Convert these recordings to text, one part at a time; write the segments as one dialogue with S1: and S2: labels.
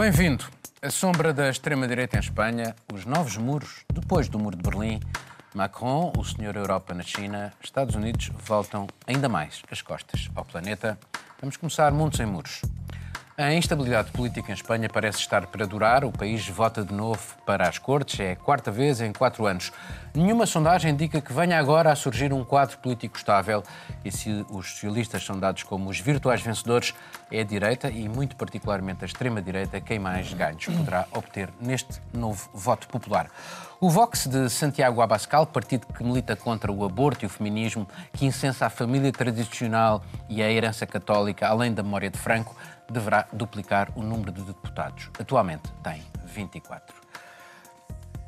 S1: Bem-vindo. A sombra da extrema-direita em Espanha, os novos muros, depois do muro de Berlim, Macron, o senhor Europa na China, Estados Unidos voltam ainda mais as costas ao planeta. Vamos começar mundo sem muros. A instabilidade política em Espanha parece estar para durar. O país vota de novo para as Cortes. É a quarta vez em quatro anos. Nenhuma sondagem indica que venha agora a surgir um quadro político estável. E se os socialistas são dados como os virtuais vencedores, é a direita e, muito particularmente, a extrema-direita quem mais ganhos poderá obter neste novo voto popular. O Vox de Santiago Abascal, partido que milita contra o aborto e o feminismo, que incensa a família tradicional e a herança católica, além da memória de Franco, deverá duplicar o número de deputados. Atualmente tem 24.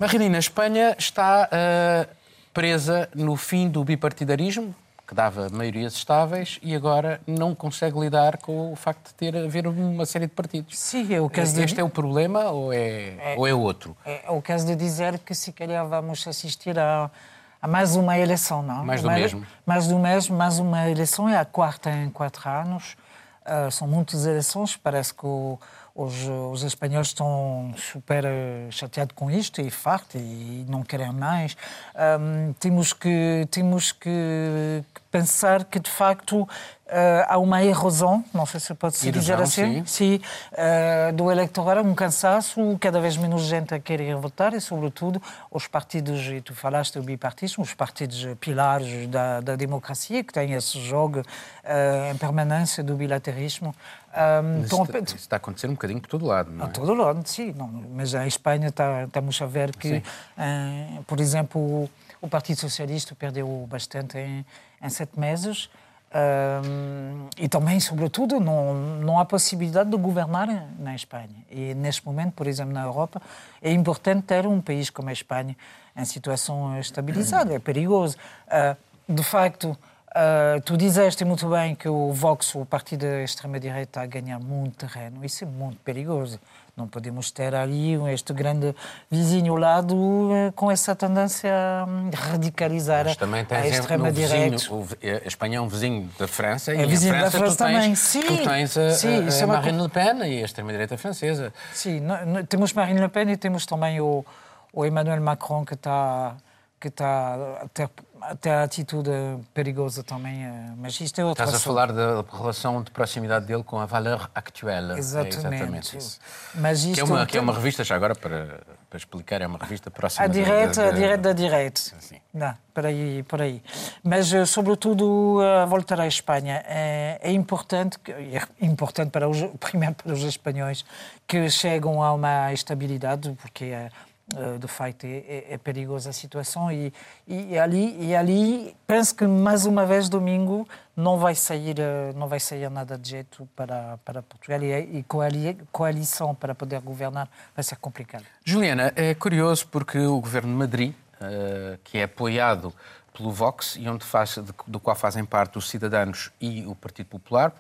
S1: Marilina, a Espanha está uh, presa no fim do bipartidarismo, que dava maiorias estáveis, e agora não consegue lidar com o facto de ter haver uma série de partidos.
S2: Sim, é o caso
S1: Este de... é o problema ou é, é, ou é outro?
S2: É, é, o caso de dizer que se calhar vamos assistir a, a mais uma eleição, não?
S1: Mais do mais, mesmo.
S2: Mais do mesmo, mais uma eleição, é a quarta em quatro anos. Uh, são muitas eleições, parece que o, os, os, espanhóis estão super chateados com isto e farto e não querem mais. Um, temos que, temos que, que pensar que, de facto, Uh, há uma erosão, não sei se pode se dizer assim, sim. Sim, uh, do eleitorado, um cansaço, cada vez menos gente a querer votar e, sobretudo, os partidos, e tu falaste do bipartismo, os partidos pilares da, da democracia, que têm esse jogo uh, em permanência do bilaterismo.
S1: Um, isso, está, isso está a acontecer um bocadinho por todo lado, não é?
S2: A todo lado, sim. Não, mas em Espanha está, estamos a ver que, por exemplo, o, o Partido Socialista perdeu bastante em, em sete meses. Um, e também, sobretudo, não, não há possibilidade de governar na Espanha. E neste momento, por exemplo, na Europa, é importante ter um país como a Espanha em situação estabilizada. É perigoso. Uh, de facto, uh, tu dizeste muito bem que o Vox, o partido da extrema-direita, está a ganhar muito terreno. Isso é muito perigoso. Não podemos ter ali este grande vizinho ao lado eh, com essa tendência a radicalizar Mas também a extrema-direita.
S1: A Espanha é um vizinho da França é
S2: e vizinho
S1: França,
S2: da França também. Tens, sim,
S1: tu tens a, sim, a, a é Marine Le Pen e a extrema-direita francesa.
S2: Sim, temos Marine Le Pen e temos também o, o Emmanuel Macron que está que está até, até a atitude perigosa também, eh, mas isto é outra
S1: Estás a falar da relação de proximidade dele com a Valeur Actuelle.
S2: Exatamente. É exatamente
S1: isso. Mas isto que, é uma, que é uma revista, já agora para, para explicar, é uma revista próxima.
S2: A direita, da, da, a direita da direita. Sim. Não, por aí, por aí. Mas, eh, sobretudo, a voltar à Espanha. É, é importante, é importante para os, primeiro para os espanhóis, que chegam a uma estabilidade, porque é, eh, de facto é, é, é, perigosa a situação e, e, ali e ali penso que mais uma vez domingo não vai sair eh, não vai sair nada de jeito para para Portugal e, e coalição para poder governar vai ser complicado.
S1: Juliana é curioso porque o governo de Madrid uh, que é apoiado pelo Vox e onde faz do qual fazem parte os Cidadanos e o Partido Popular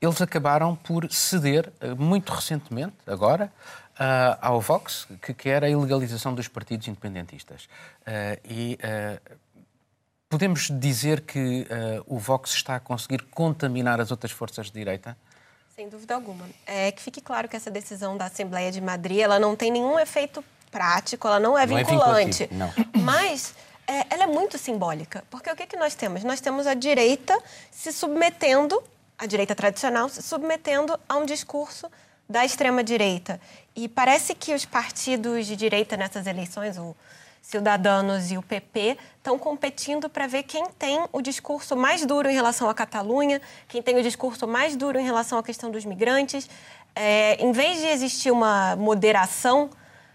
S1: eles acabaram por ceder muito recentemente agora uh, ao Vox, que quer a ilegalização dos partidos independentistas. Uh, e uh, podemos dizer que o Vox está a conseguir contaminar as outras forças de direita?
S3: Sem dúvida alguma. É que fique claro que essa decisão da Assembleia de Madrid ela não tem nenhum efeito prático, ela não é não é vinculante. É não. Mas é, ela é muito simbólica. Porque o que, que nós temos? Nós temos a direita se submetendo, a direita tradicional, se submetendo a um discurso da extrema-direita. E parece que os partidos de direita nessas eleições, o Cidadanos e o PP, estão competindo para ver quem tem o discurso mais duro em relação à Catalunha, quem tem o discurso mais duro em relação à questão dos migrantes. É, em vez de existir uma moderação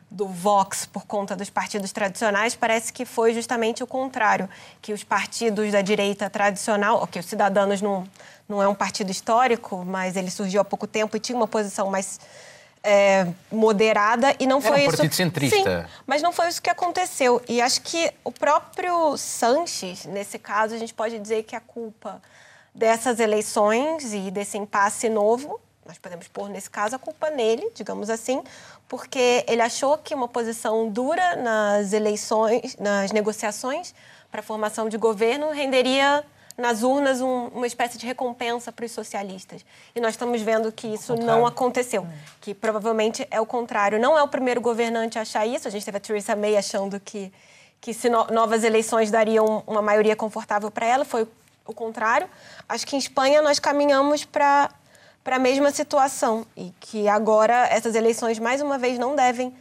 S3: do Vox por conta dos partidos tradicionais, parece que foi justamente o contrário, que os partidos da direita tradicional, ok, os Cidadanos não, não é um partido histórico, mas ele surgiu há pouco tempo e tinha uma posição mais é, moderada e não foi
S1: Era
S3: um
S1: partido
S3: isso.
S1: centrista.
S3: Sim, mas não foi isso que aconteceu. E acho que o próprio Sanches, nesse caso, a gente pode dizer que a culpa dessas eleições e desse impasse novo, nós podemos pôr nesse caso a culpa nele, digamos assim, porque ele achou que uma posição dura nas eleições, nas negociações para a formação de governo renderia nas urnas um, uma espécie de recompensa para os socialistas. E nós estamos vendo que isso não aconteceu, hum. que provavelmente é o contrário. Não é o primeiro governante a achar isso. A gente teve a Theresa May achando que, que se no, novas eleições dariam uma maioria confortável para ela. Foi o contrário. Acho que em Espanha nós caminhamos para para a mesma situação e que agora essas eleições mais uma vez não devem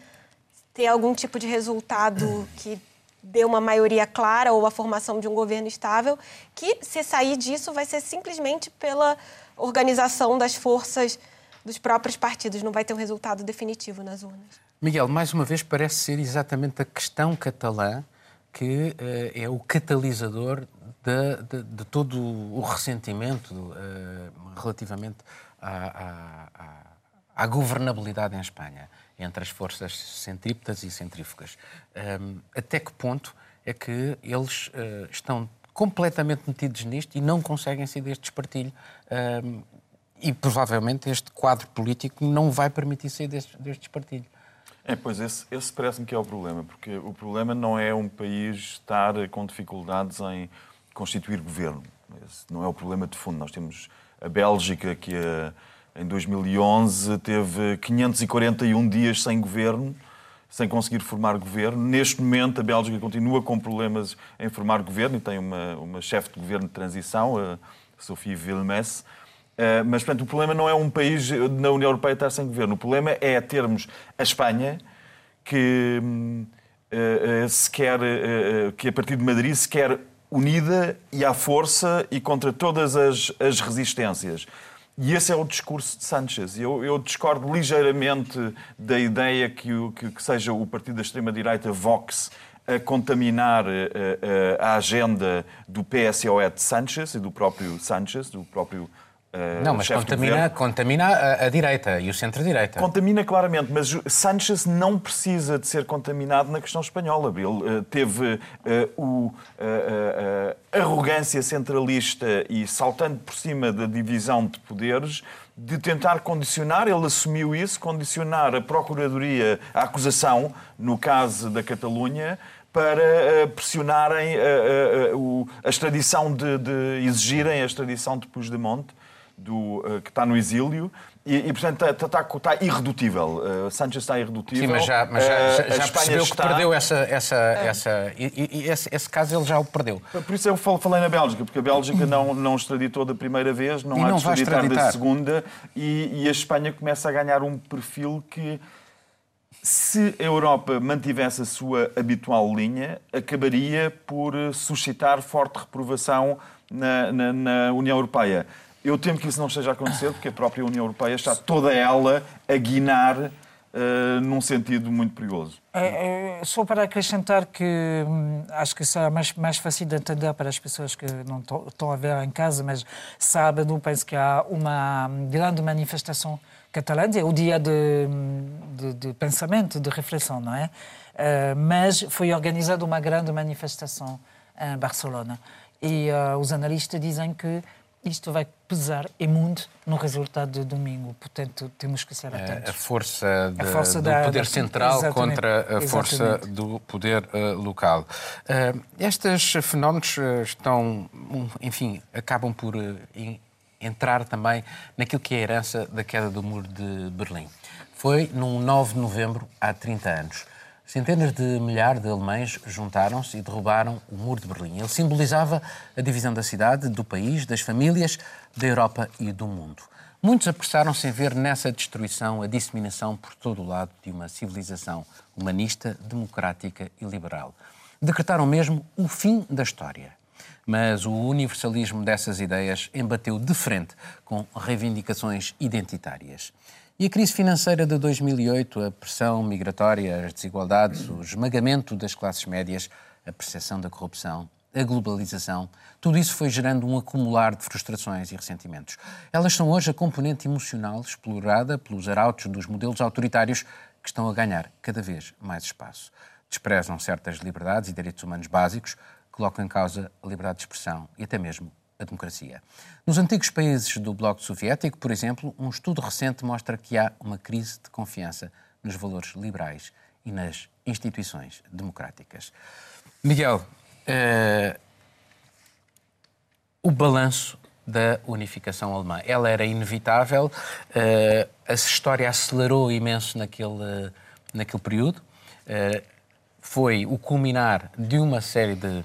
S3: ter algum tipo de resultado que dê uma maioria clara ou a formação de um governo estável, que se sair disso vai ser simplesmente pela organização das forças dos próprios partidos, não vai ter um resultado definitivo nas urnas.
S1: Miguel, mais uma vez parece ser exatamente a questão catalã que uh, é o catalisador de, de, de, todo o ressentimento uh, relativamente à, à, à, governabilidade em Espanha entre as forças centrípetas e centrífugas. Um, até que ponto é que eles uh, estão completamente metidos nisto e não conseguem sair deste espartilho? Um, e provavelmente este quadro político não vai permitir sair deste, deste.
S4: É, pois esse, esse parece-me que é o problema, porque o problema não é um país estar com dificuldades em constituir governo. Esse não é o problema de fundo. Nós temos a Bélgica, que a, eh, em 2011 teve 541 dias sem governo, sem conseguir formar governo. Neste momento, a Bélgica continua com problemas em formar governo e tem uma, uma chefe de governo de transição, a Sophie Wilmès. Uh, mas, portanto, o problema não é um país na União Europeia estar sem governo. O problema é termos a Espanha, que uh, uh, se quer, que a partir de Madrid se quer unida e à força e contra todas as, as resistências. E esse é o discurso de Sanchez. Eu, eu discordo ligeiramente da ideia que, que, que seja o partido da extrema-direita Vox a contaminar a, a, a agenda do PSOE de Sanchez e do próprio Sanchez, do próprio
S1: não, mas contamina, contamina a, a, direita e o centro-direita.
S4: Contamina claramente, mas Sanchez não precisa de ser contaminado na questão espanhola. Ele uh, teve uh, o, a arrogância centralista e saltando por cima da divisão de poderes de tentar condicionar, ele assumiu isso, condicionar a Procuradoria, a acusação, no caso da Catalunha, para pressionarem a, a, extradição de, de, exigirem a extradição de Puigdemont do, uh, que está no exílio e, e portanto, está, está, está irredutível. Uh, Sanchez está irredutível.
S1: Sim, mas já, mas já, uh, já, já percebeu está... que perdeu essa. essa, é. essa e, e esse, esse, caso ele já o perdeu.
S4: Por isso eu falei na Bélgica, porque a Bélgica não, não extraditou da primeira vez, não e há não de extraditar, da segunda, e, e a Espanha começa a ganhar um perfil que se a Europa mantivesse a sua habitual linha, acabaria por suscitar forte reprovação na, na, na União Europeia. Eu temo que isso não esteja a acontecer, porque a própria União Europeia está toda ela a guinar uh, num sentido muito perigoso.
S2: É, é, só para acrescentar que hum, acho que é mais, mais fácil de entender para as pessoas que não estão a ver em casa, mas eu penso que há uma grande manifestação catalã, é o dia de, de, de, pensamento, de reflexão, não é? Uh, mas foi organizada uma grande manifestação em Barcelona. E uh, os analistas dizem que isto vai pesar e muito no resultado de domingo. Portanto, temos que ser atentos.
S1: A força, de, a força do da, poder da, central exatamente, contra a força exatamente. do poder uh, local. Uh, estes fenómenos uh, estão, enfim, acabam por entrar também naquilo que é a herança da queda do muro de Berlim. Foi num 9 de novembro, há 30 anos. Centenas de milhares de alemães juntaram-se e derrubaram o Muro de Berlim. Ele simbolizava a divisão da cidade, do país, das famílias, da Europa e do mundo. Muitos apressaram-se em ver nessa destruição a disseminação por todo o lado de uma civilização humanista, democrática e liberal. Decretaram mesmo o fim da história. Mas o universalismo dessas ideias embateu de frente com reivindicações identitárias. E a crise financeira de 2008, a pressão migratória, as desigualdades, o esmagamento das classes médias, a percepção da corrupção, a globalização, tudo isso foi gerando um acumular de frustrações e ressentimentos. Elas são hoje a componente emocional explorada pelos arautos dos modelos autoritários que estão a ganhar cada vez mais espaço. Desprezam certas liberdades e direitos humanos básicos, colocam em causa a liberdade de expressão e até mesmo a democracia. Nos antigos países do Bloco Soviético, por exemplo, um estudo recente mostra que há uma crise de confiança nos valores liberais e nas instituições democráticas. Miguel, uh, o balanço da unificação alemã. Ela era inevitável, uh, a história acelerou imenso naquele, naquele período. Uh, foi o culminar de uma série de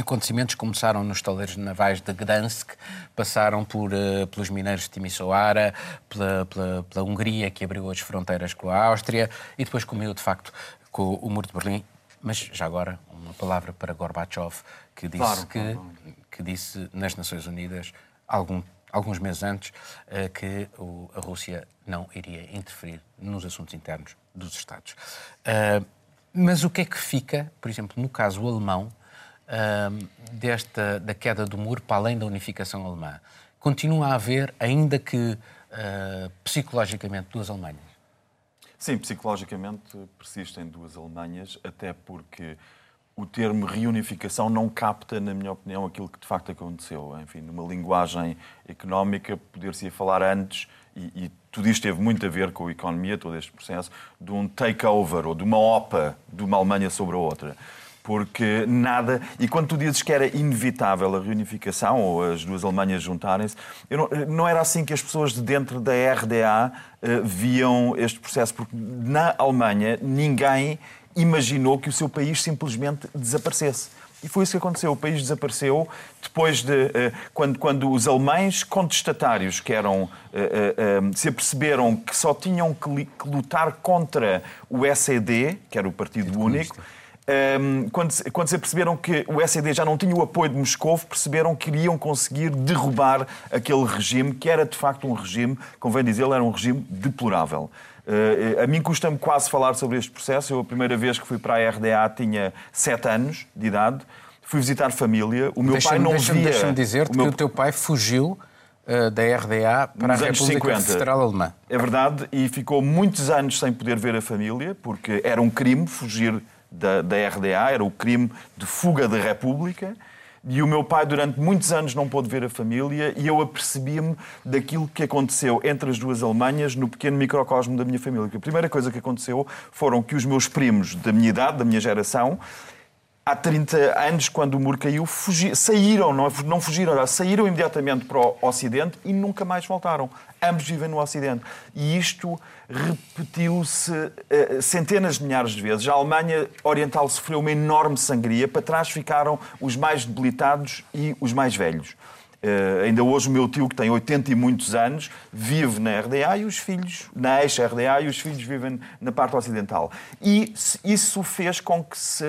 S1: acontecimentos começaram nos taleiros navais de Gdansk, passaram por, uh, pelos mineiros de Timisoara, pela, pela, pela, Hungria, que abriu as fronteiras com a Áustria, e depois comiu, de facto, com o Muro de Berlim. Mas, já agora, uma palavra para Gorbachev, que disse, claro, que, claro. que disse nas Nações Unidas, algum, alguns meses antes, uh, que o, a Rússia não iria interferir nos assuntos internos dos Estados. Uh, mas o que é que fica, por exemplo, no caso alemão, desta, da queda do muro para além da unificação alemã? Continua a haver, ainda que uh, psicologicamente, duas Alemanhas?
S4: Sim, psicologicamente persistem duas Alemanhas, até porque o termo reunificação não capta, na minha opinião, aquilo que de facto aconteceu. Enfim, numa linguagem económica, poder-se falar antes, e, e, tudo isto teve muito a ver com a economia, todo este processo, de um takeover ou de uma OPA de uma Alemanha sobre a outra porque nada. E quando tu dizes que era inevitável a reunificação ou as duas Alemanhas juntarem-se, não, não, era assim que as pessoas de dentro da RDA uh, viam este processo, porque na Alemanha ninguém imaginou que o seu país simplesmente desaparecesse. E foi isso que aconteceu. O país desapareceu depois de. Uh, quando, quando os alemães contestatários, que eram. Uh, uh, se aperceberam que só tinham que, que, lutar contra o SED, que era o Partido Único um, quando, quando se perceberam que o SED já não tinha o apoio de Moscou, perceberam que iriam conseguir derrubar aquele regime, que era de facto um regime, convém dizer, era um regime deplorável. Uh, a mim custa-me quase falar sobre este processo. Eu, a primeira vez que fui para a RDA, tinha sete anos de idade. Fui visitar família. O meu deixa pai não
S1: deixa
S4: via...
S1: Deixa-me dizer-te meu... que o teu pai fugiu uh, da RDA para Nos a República Federal Alemã.
S4: É verdade, e ficou muitos anos sem poder ver a família, porque era um crime fugir da, da RDA, era o crime de fuga da República. E o meu pai, durante muitos anos, não pôde ver a família e eu apercebi-me daquilo que aconteceu entre as duas Alemanhas no pequeno microcosmo da minha família. A primeira coisa que aconteceu foram que os meus primos da minha idade, da minha geração, há 30 anos, quando o muro caiu, saíram, não, não fugiram, saíram imediatamente para o Ocidente e nunca mais voltaram. Ambos vivem no Ocidente. E isto repetiu-se uh, centenas de milhares de vezes. A Alemanha Oriental sofreu uma enorme sangria, para trás ficaram os mais debilitados e os mais velhos. Uh, ainda hoje o meu tio, que tem 80 e muitos anos, vive na RDA e os filhos, na ex-RDA, e os filhos vivem na parte ocidental. E isso fez com que se,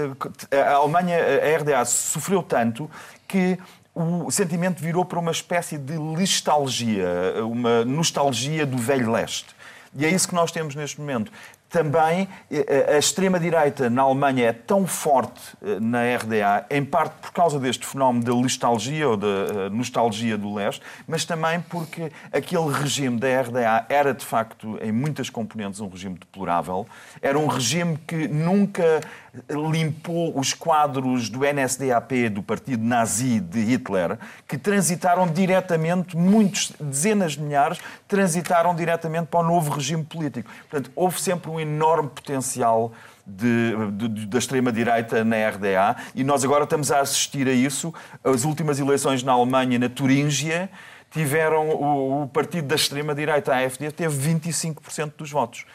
S4: a Alemanha, a RDA, sofreu tanto que o sentimento virou para uma espécie de nostalgia, uma nostalgia do velho leste. E é isso que nós temos neste momento também eh, a extrema-direita na Alemanha é tão forte eh, na RDA, em parte por causa deste fenómeno da nostalgia ou da eh, nostalgia do leste, mas também porque aquele regime da RDA era de facto, em muitas componentes, um regime deplorável. Era um regime que nunca limpou os quadros do NSDAP, do partido nazi de Hitler, que transitaram diretamente, muitos, dezenas de milhares, transitaram diretamente para o novo regime político. Portanto, houve sempre um enorme potencial de, de, da extrema-direita na RDA e nós agora estamos a assistir a isso. As últimas eleições na Alemanha, na Turíngia, tiveram o, o partido da extrema-direita, a AfD, teve 25% dos votos.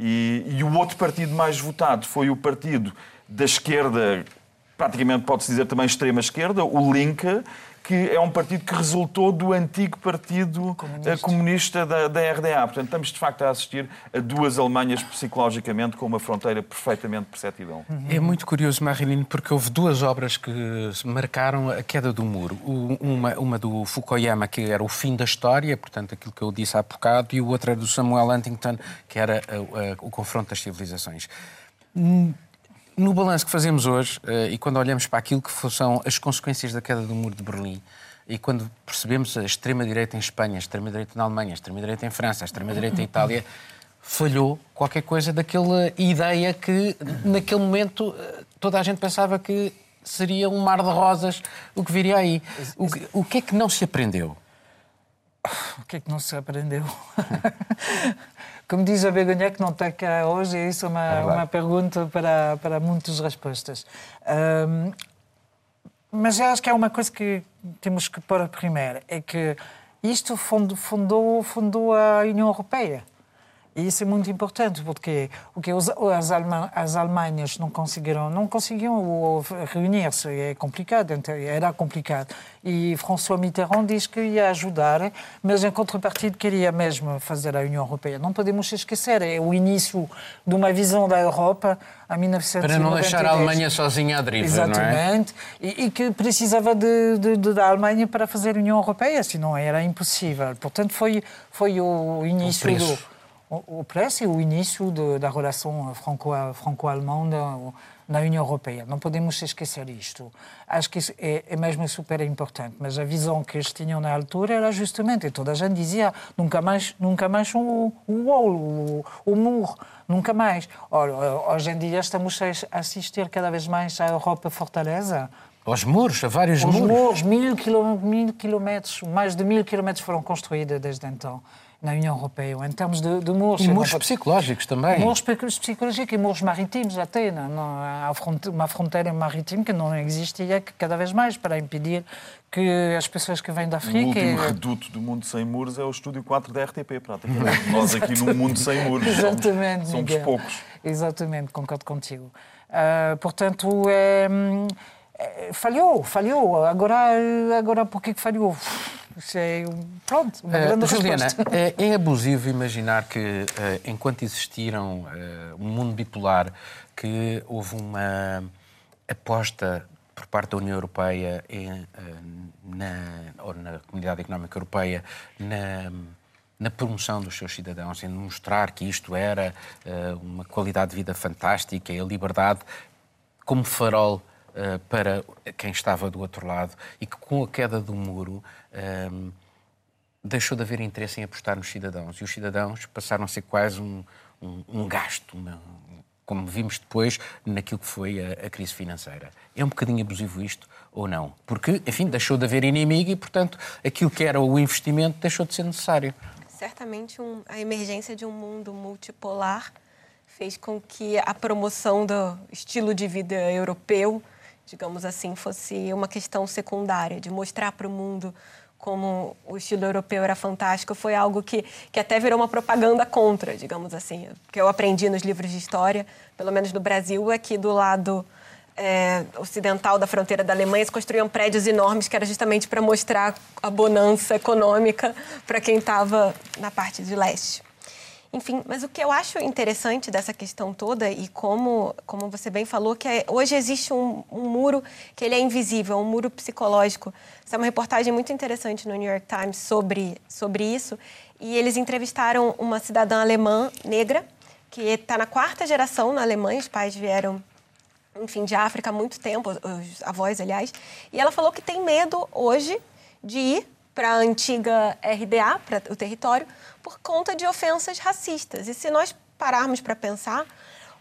S4: E, e o outro partido mais votado foi o partido da esquerda, praticamente pode-se dizer também extrema-esquerda, o Linke, que é um partido que resultou do antigo partido comunista, comunista da, da, RDA. Portanto, estamos de facto a assistir a duas Alemanhas psicologicamente com uma fronteira perfeitamente perceptível.
S1: É muito curioso, Marilyn, porque houve duas obras que marcaram a queda do muro. Uma, uma do Fukuyama, que era o fim da história, portanto, aquilo que eu disse há bocado, e o outro era do Samuel Huntington, que era o confronto das civilizações no balanço que fazemos hoje, eh, e quando olhamos para aquilo que são as consequências da queda do muro de Berlim, e quando percebemos a extrema-direita em Espanha, a extrema-direita na Alemanha, a extrema-direita em França, a extrema-direita em Itália, falhou qualquer coisa daquela ideia que, naquele momento, eh, toda a gente pensava que seria um mar de rosas o que viria aí. O que, o que é que não se aprendeu?
S2: O que é que não se aprendeu? Como diz a Begonha, que não está cá hoje, isso é uma, é uma pergunta para, para muitas respostas. Um, mas eu acho que é uma coisa que, temos que pôr primeiro é que isto fundou, fundou a União Europeia. E isso é muito importante, porque o que as, as Alemanhas não conseguiram, não conseguiam reunir-se, é complicado, então, era complicado. E François Mitterrand diz que ia ajudar, mas em contrapartida queria mesmo fazer a União Europeia. Não podemos esquecer, é o início de uma visão da Europa a 1990.
S1: Para não deixar a Alemanha sozinha à deriva,
S2: Exatamente,
S1: não
S2: é? e, e que precisava de, de, de, da Alemanha para fazer a União Europeia, senão era impossível. Portanto, foi, foi o início o do o preço e o início de, da relação franco-alemã na União Europeia. Não podemos esquecer isto. Acho que é, é, mesmo super importante. Mas a visão que eles tinham na altura era justamente, toda a gente dizia, nunca mais, nunca mais o wall, o, o muro, nunca mais. Ora, hoje em dia estamos a assistir cada vez mais à Europa fortaleza,
S1: aos muros, a vários
S2: Os
S1: muros.
S2: muros, mil, mil quilómetros, mais de mil quilómetros foram construídos desde então na União Europeia, em termos de, de muros.
S1: E muros psicológicos também.
S2: Muros psicológicos e muros marítimos até. Não, não, há uma fronteira marítima que não existia cada vez mais para impedir que as pessoas que vêm da África... O
S4: último reduto do Mundo Sem Muros é o Estúdio 4 da RTP, praticamente. Nós aqui no Mundo Sem Muros
S2: Exatamente,
S4: somos, somos poucos.
S2: Exatamente, concordo contigo. Uh, portanto, é, é, falhou, falhou. Agora, agora por que falhou? é, pronto, uma grande uh,
S1: Juliana, é, é, abusivo imaginar que, enquanto existiram um mundo bipolar, que houve uma aposta por parte da União Europeia em, na, ou na Comunidade Económica Europeia na, na promoção dos seus cidadãos, em mostrar que isto era uma qualidade de vida fantástica e a liberdade como farol para quem estava do outro lado e que com a queda do muro um, deixou de haver interesse em apostar nos cidadãos e os cidadãos passaram a ser quase um, um, um gasto, uma, como vimos depois naquilo que foi a, a, crise financeira. É um bocadinho abusivo isto ou não? Porque, enfim, deixou de haver inimigo e, portanto, aquilo que era o investimento deixou de ser necessário.
S3: Certamente um, a emergência de um mundo multipolar fez com que a promoção do estilo de vida europeu, digamos assim, fosse uma questão secundária, de mostrar para o mundo como o estilo europeu era fantástico, foi algo que, que até virou uma propaganda contra, digamos assim. O que eu aprendi nos livros de história, pelo menos no Brasil, é que do lado é, ocidental da fronteira da Alemanha se construíam prédios enormes que era justamente para mostrar a bonança econômica para quem estava na parte de leste. Enfim, mas o que eu acho interessante dessa questão toda e como, como você bem falou, que é, hoje existe um, um, muro que ele é invisível, um muro psicológico. Essa é uma reportagem muito interessante no New York Times sobre, sobre isso. E eles entrevistaram uma cidadã alemã negra que está na quarta geração na Alemanha. Os pais vieram, enfim, de África há muito tempo, os avós, aliás. E ela falou que tem medo hoje de ir para a antiga RDA, para o território, por conta de ofensas racistas. E se nós pararmos para pensar,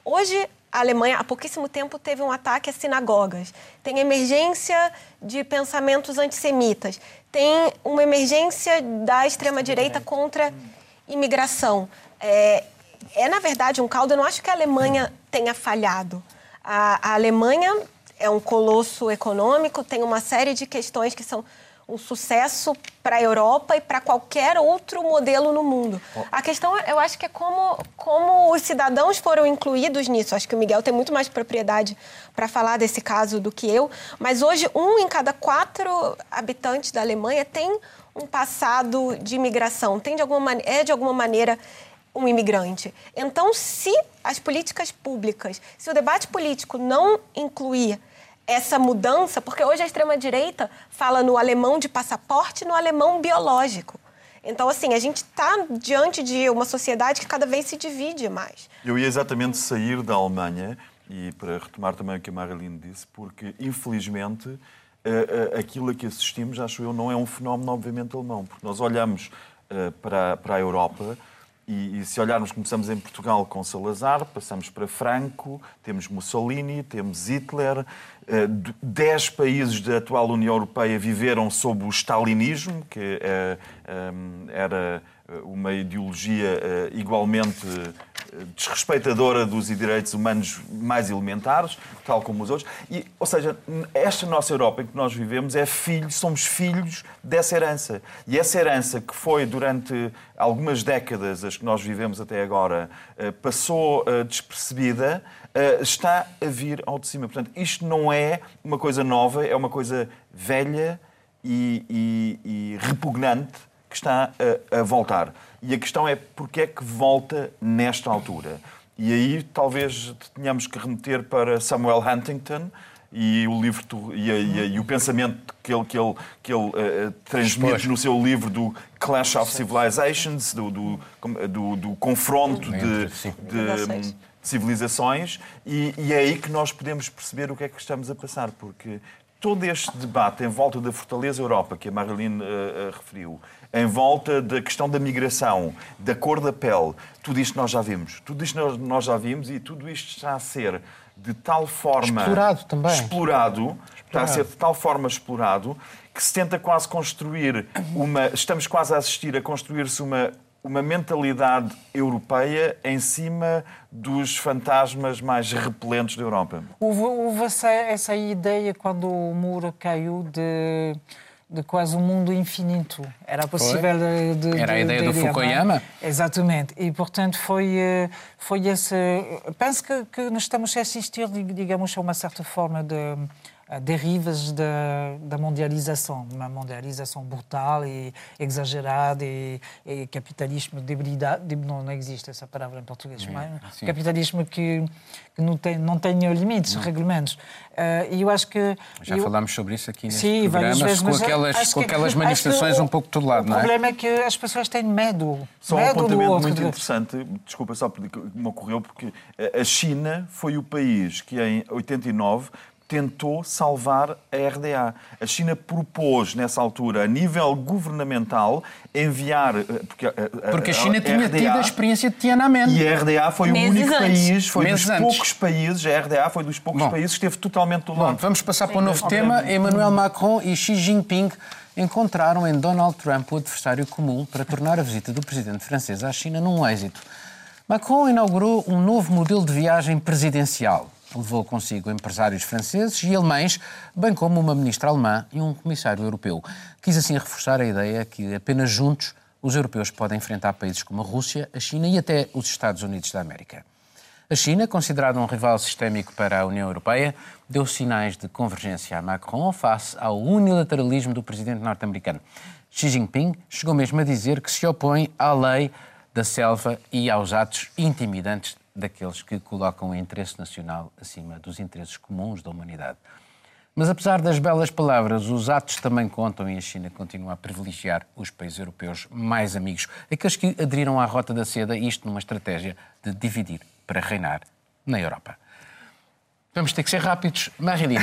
S3: hoje a Alemanha, há pouquíssimo tempo, teve um ataque a sinagogas. Tem emergência de pensamentos antissemitas. Tem uma emergência da extrema-direita contra imigração. É, é, na verdade, um caldo. Eu não acho que a Alemanha tenha falhado. A, a Alemanha é um colosso econômico, tem uma série de questões que são um sucesso para a Europa e para qualquer outro modelo no mundo. A questão, eu acho que é como, como os cidadãos foram incluídos nisso. Acho que o Miguel tem muito mais propriedade para falar desse caso do que eu. Mas hoje, um em cada quatro habitantes da Alemanha tem um passado de imigração, tem de alguma é de alguma maneira um imigrante. Então, se as políticas públicas, se o debate político não incluir essa mudança, porque hoje a extrema-direita fala no alemão de passaporte e no alemão biológico. Então, assim, a gente está diante de uma sociedade que cada vez se divide mais.
S4: Eu ia exatamente sair da Alemanha, e para retomar também o que a Marilyn disse, porque, infelizmente, aquilo a que assistimos, acho eu, não é um fenómeno, obviamente, alemão. Porque nós olhamos eh, para a Europa e, e, se olharmos, começamos em Portugal com Salazar, passamos para Franco, temos Mussolini, temos Hitler, dez países da atual União Europeia viveram sob o stalinismo, que era uma ideologia igualmente desrespeitadora dos direitos humanos mais elementares, tal como os outros. E, ou seja, esta nossa Europa em que nós vivemos é filho, somos filhos dessa herança. E essa herança que foi durante algumas décadas, as que nós vivemos até agora, eh, passou eh, despercebida, eh, está a vir ao de cima. Portanto, isto não é uma coisa nova, é uma coisa velha e, e, e repugnante que está a, a voltar. E a questão é porque é que volta nesta altura. E aí talvez tenhamos que remeter para Samuel Huntington e o livro e, e, e o pensamento que ele, que ele, que ele uh, transmite no seu livro do Clash of Civilizations, do, do, do, do confronto de, de civilizações, e, e é aí que nós podemos perceber o que é que estamos a passar, porque todo este debate em volta da Fortaleza Europa, que a Marilyn uh, uh, referiu, em volta da questão da migração, da cor da pele, tudo isto nós já vimos. Tudo isto nós já vimos e tudo isto está a ser de tal forma.
S1: Explorado também.
S4: Explorado, explorado. está a ser de tal forma explorado que se tenta quase construir uma. Estamos quase a assistir a construir-se uma, uma mentalidade europeia em cima dos fantasmas mais repelentes da Europa.
S2: Houve, houve essa, essa ideia quando o muro caiu de de quase um mundo infinito. Era possível de,
S1: de, Era a ideia de, do Fukuyama?
S2: Exatamente. E, portanto, foi, eh, foi esse... Penso que, que nós estamos a assistir, digamos, a uma certa forma de derivas da, da, mondialização, uma mondialização brutal e exagerada e, e capitalismo debridade, não, não existe essa palavra em português, sim, mas sim. capitalismo que, que, não tem não tem limites, não. regulamentos. Uh, e eu acho que
S1: já
S2: eu,
S1: falámos sobre isso aqui neste sim, programa, vezes, com aquelas com aquelas manifestações um pouco de todo lado,
S2: não é? O problema é que as pessoas têm medo.
S4: Só
S2: medo
S4: um apontamento muito interessante, desculpa só porque me ocorreu porque a China foi o país que em 89 tentou salvar a RDA. A China propôs, nessa altura, a nível governamental, enviar. Eh,
S1: porque a, a, porque a China a tinha RDA, tido a experiência de Tiananmen.
S4: E a RDA foi Meses o único antes. país, foi Meses dos antes. poucos países, a RDA foi dos poucos Bom, países que esteve totalmente do lado.
S1: Bom, vamos passar para um novo tema. Emmanuel Macron e Xi Jinping encontraram em Donald Trump o adversário comum para tornar a visita do presidente francês à China num êxito. Macron inaugurou um novo modelo de viagem presidencial levou consigo empresários franceses e alemães, bem como uma ministra alemã e um comissário europeu. Quis assim reforçar a ideia que apenas juntos os europeus podem enfrentar países como a Rússia, a China e até os Estados Unidos da América. A China, considerada um rival sistémico para a União Europeia, deu sinais de convergência a Macron face ao unilateralismo do presidente norte-americano. Xi Jinping chegou mesmo a dizer que se opõe à lei da selva e aos atos intimidantes daqueles que colocam o interesse nacional acima dos interesses comuns da humanidade. Mas apesar das belas palavras, os atos também contam e a China continua a privilegiar os países europeus mais amigos, aqueles que aderiram à Rota da Seda, isto numa estratégia de dividir para reinar na Europa. Vamos ter que ser rápidos. Marilyn,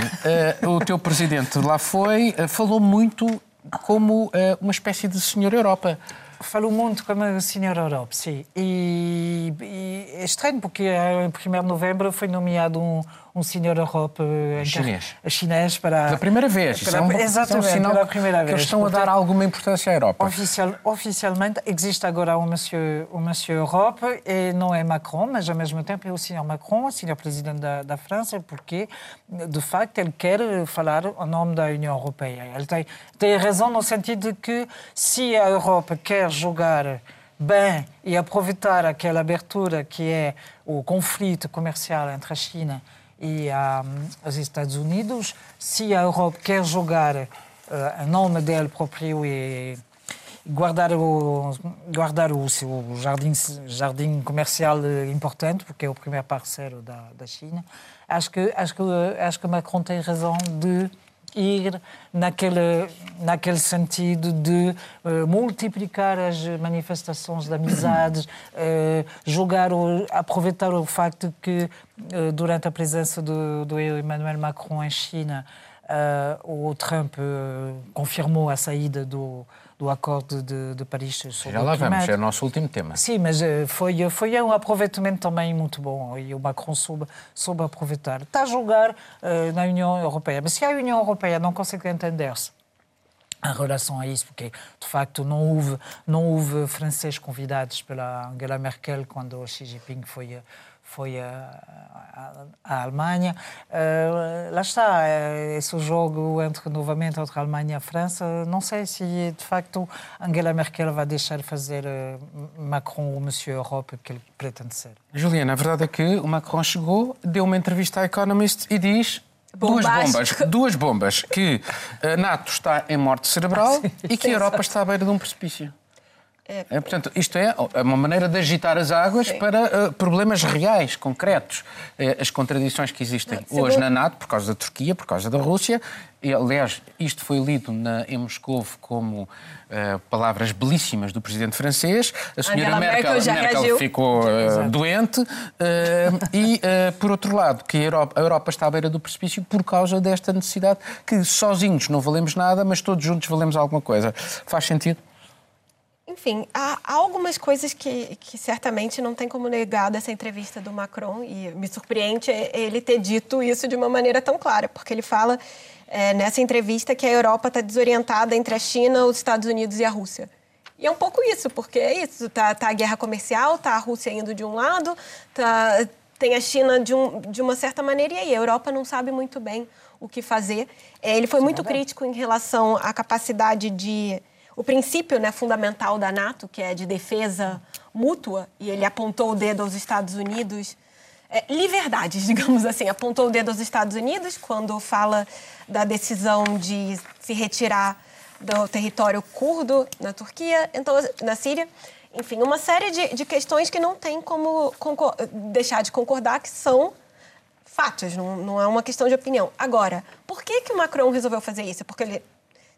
S1: uh, o teu presidente lá foi, uh, falou muito como uh, uma espécie de senhor Europa.
S2: Falou muito como a senhora Europa, sim. E, e, estranho porque em 1 de novembro foi nomeado um, um senhor Europe
S1: chinês.
S2: chinês para...
S1: Pela primeira vez.
S2: Pela, é um, exatamente, é um sinal pela primeira vez.
S1: Que eles estão Portanto, a dar alguma importância à Europa.
S2: Oficial, oficialmente existe agora um monsieur, um monsieur Europe e não é Macron, mas ao mesmo tempo é o senhor Macron, o senhor presidente da, da França, porque de facto ele quer falar em nome da União Europeia. Ele tem, tem razão no sentido de que se a Europa quer jogar bem e aproveitar aquela abertura que é o conflito comercial entre a China e um, os Estados Unidos. Se a Europa quer jogar uh, em nome dele próprio e guardar o, guardar o seu jardim, jardim comercial importante, porque é o primeiro parceiro da, da China, acho que, acho, que, acho que Macron tem razão de ir naquele, naquele sentido de uh, multiplicar as manifestações de amizades, uh, jogar o, aproveitar o facto que uh, durante a presença do, do Emmanuel Macron em China o Trump confirmou a saída do, do Acordo de, de Paris
S1: sobre Já lá vamos, é o nosso último tema.
S2: Sim, mas foi, foi um aproveitamento também muito bom e o Macron soube, soube aproveitar. Está a julgar na União Europeia, mas se a União Europeia não consegue entender-se em relação a isso, porque de facto não houve, não houve franceses convidados pela Angela Merkel quando Xi Jinping foi, foi à, Alemanha. Uh, lá está, eh, esse jogo entre novamente entre a Alemanha e a França. Não sei se de facto Angela Merkel vai deixar fazer uh, Macron o Monsieur Europe que ele pretende ser.
S1: Juliana, a verdade é que o Macron chegou, deu uma entrevista à Economist e diz Duas bombas, duas bombas que a NATO está em morte cerebral ah, e que a Europa está à beira de um precipício. É, é, portanto, isto é uma maneira de agitar as águas Sim. para uh, problemas reais, concretos. Uh, as contradições que existem Não, hoje na NATO, por causa da Turquia, por causa da Rússia. E, aliás, isto foi lido na, em Moscou como uh, palavras belíssimas do presidente francês. A senhora Merkel, Merkel, Merkel ficou doente. e, por outro lado, que a Europa, a Europa está à beira do precipício por causa desta necessidade que sozinhos não valemos nada, mas todos juntos valemos alguma coisa. Faz sentido?
S3: Enfim, há, há, algumas coisas que, que certamente não tem como negar dessa entrevista do Macron, e me surpreende ele ter dito isso de uma maneira tão clara, porque ele fala é, nessa entrevista que a Europa está desorientada entre a China, os Estados Unidos e a Rússia. E é um pouco isso, porque é isso, tá, tá a guerra comercial, tá a Rússia indo de um lado, tá, tem a China de, um, de uma certa maneira, e aí a Europa não sabe muito bem o que fazer. É, ele foi Sim, muito é crítico em relação à capacidade de o princípio né, fundamental da NATO, que é de defesa mútua, e ele apontou o dedo aos Estados Unidos, é, liberdades, digamos assim, apontou o dedo aos Estados Unidos quando fala da decisão de se retirar do território curdo na Turquia, então, na Síria. Enfim, uma série de, de questões que não tem como deixar de concordar que são fatos, não, não é uma questão de opinião. Agora, por que, que o Macron resolveu fazer isso? Porque ele